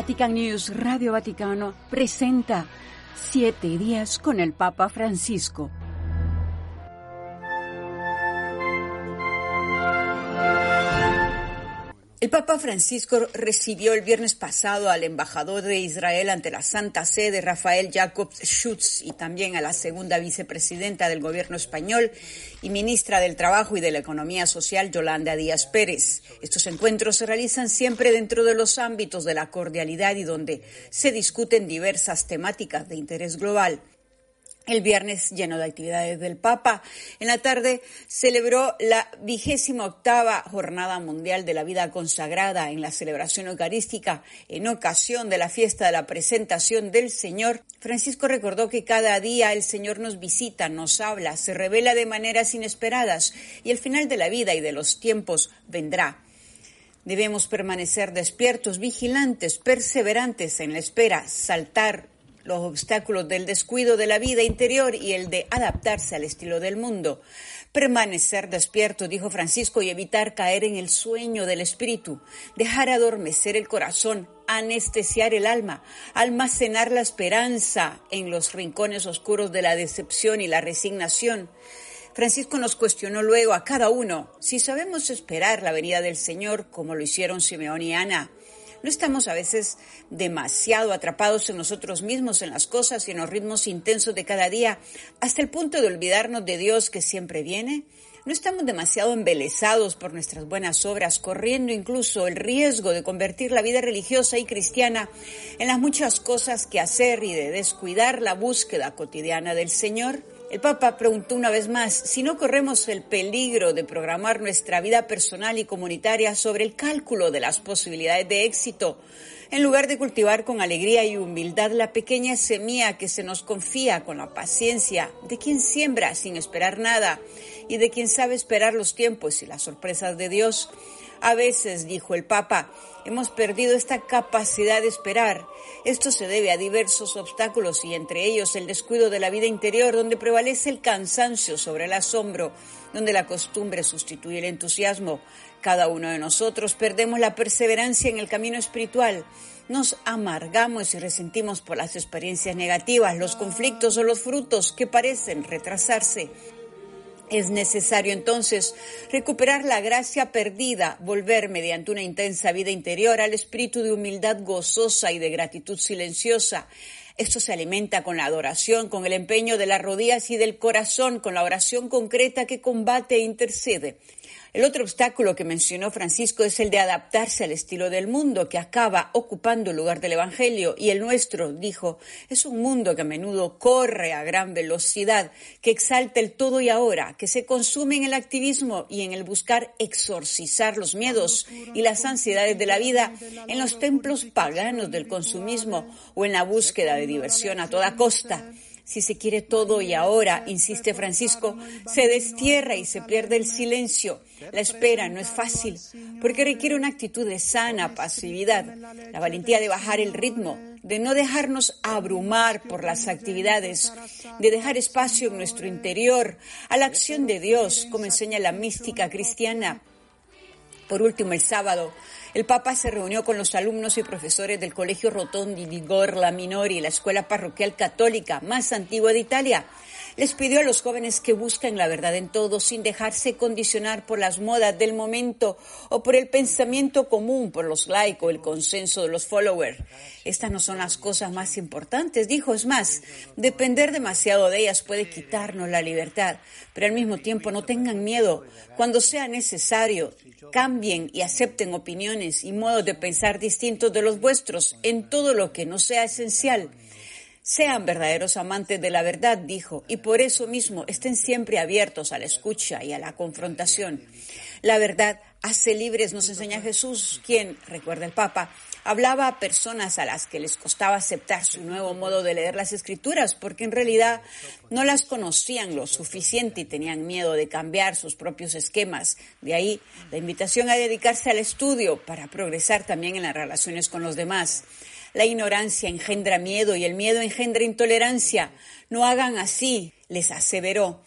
Vatican News Radio Vaticano presenta Siete días con el Papa Francisco. El Papa Francisco recibió el viernes pasado al embajador de Israel ante la Santa Sede, Rafael Jacob Schutz, y también a la segunda vicepresidenta del gobierno español y ministra del Trabajo y de la Economía Social, Yolanda Díaz Pérez. Estos encuentros se realizan siempre dentro de los ámbitos de la cordialidad y donde se discuten diversas temáticas de interés global. El viernes, lleno de actividades del Papa, en la tarde celebró la vigésima octava Jornada Mundial de la Vida Consagrada en la celebración eucarística en ocasión de la fiesta de la presentación del Señor. Francisco recordó que cada día el Señor nos visita, nos habla, se revela de maneras inesperadas y el final de la vida y de los tiempos vendrá. Debemos permanecer despiertos, vigilantes, perseverantes en la espera, saltar los obstáculos del descuido de la vida interior y el de adaptarse al estilo del mundo. Permanecer despierto, dijo Francisco, y evitar caer en el sueño del espíritu, dejar adormecer el corazón, anestesiar el alma, almacenar la esperanza en los rincones oscuros de la decepción y la resignación. Francisco nos cuestionó luego a cada uno si sabemos esperar la venida del Señor como lo hicieron Simeón y Ana ¿No estamos a veces demasiado atrapados en nosotros mismos, en las cosas y en los ritmos intensos de cada día, hasta el punto de olvidarnos de Dios que siempre viene? ¿No estamos demasiado embelesados por nuestras buenas obras, corriendo incluso el riesgo de convertir la vida religiosa y cristiana en las muchas cosas que hacer y de descuidar la búsqueda cotidiana del Señor? El Papa preguntó una vez más si no corremos el peligro de programar nuestra vida personal y comunitaria sobre el cálculo de las posibilidades de éxito, en lugar de cultivar con alegría y humildad la pequeña semilla que se nos confía con la paciencia de quien siembra sin esperar nada y de quien sabe esperar los tiempos y las sorpresas de Dios. A veces, dijo el Papa, hemos perdido esta capacidad de esperar. Esto se debe a diversos obstáculos y entre ellos el descuido de la vida interior, donde prevalece el cansancio sobre el asombro, donde la costumbre sustituye el entusiasmo. Cada uno de nosotros perdemos la perseverancia en el camino espiritual. Nos amargamos y resentimos por las experiencias negativas, los conflictos o los frutos que parecen retrasarse. Es necesario entonces recuperar la gracia perdida, volver mediante una intensa vida interior al espíritu de humildad gozosa y de gratitud silenciosa. Esto se alimenta con la adoración, con el empeño de las rodillas y del corazón, con la oración concreta que combate e intercede. El otro obstáculo que mencionó Francisco es el de adaptarse al estilo del mundo que acaba ocupando el lugar del Evangelio y el nuestro, dijo, es un mundo que a menudo corre a gran velocidad, que exalta el todo y ahora, que se consume en el activismo y en el buscar exorcizar los miedos y las ansiedades de la vida en los templos paganos del consumismo o en la búsqueda de diversión a toda costa. Si se quiere todo y ahora, insiste Francisco, se destierra y se pierde el silencio. La espera no es fácil porque requiere una actitud de sana pasividad, la valentía de bajar el ritmo, de no dejarnos abrumar por las actividades, de dejar espacio en nuestro interior a la acción de Dios, como enseña la mística cristiana. Por último, el sábado, el Papa se reunió con los alumnos y profesores del Colegio Rotondi di Gorla Minori, la escuela parroquial católica más antigua de Italia. Les pidió a los jóvenes que busquen la verdad en todo sin dejarse condicionar por las modas del momento o por el pensamiento común, por los likes o el consenso de los followers. Estas no son las cosas más importantes, dijo. Es más, depender demasiado de ellas puede quitarnos la libertad, pero al mismo tiempo no tengan miedo. Cuando sea necesario, cambien y acepten opiniones y modos de pensar distintos de los vuestros en todo lo que no sea esencial. Sean verdaderos amantes de la verdad, dijo, y por eso mismo estén siempre abiertos a la escucha y a la confrontación. La verdad hace libres, nos enseña Jesús, quien, recuerda el Papa, hablaba a personas a las que les costaba aceptar su nuevo modo de leer las escrituras, porque en realidad no las conocían lo suficiente y tenían miedo de cambiar sus propios esquemas. De ahí la invitación a dedicarse al estudio para progresar también en las relaciones con los demás. La ignorancia engendra miedo y el miedo engendra intolerancia. No hagan así, les aseveró.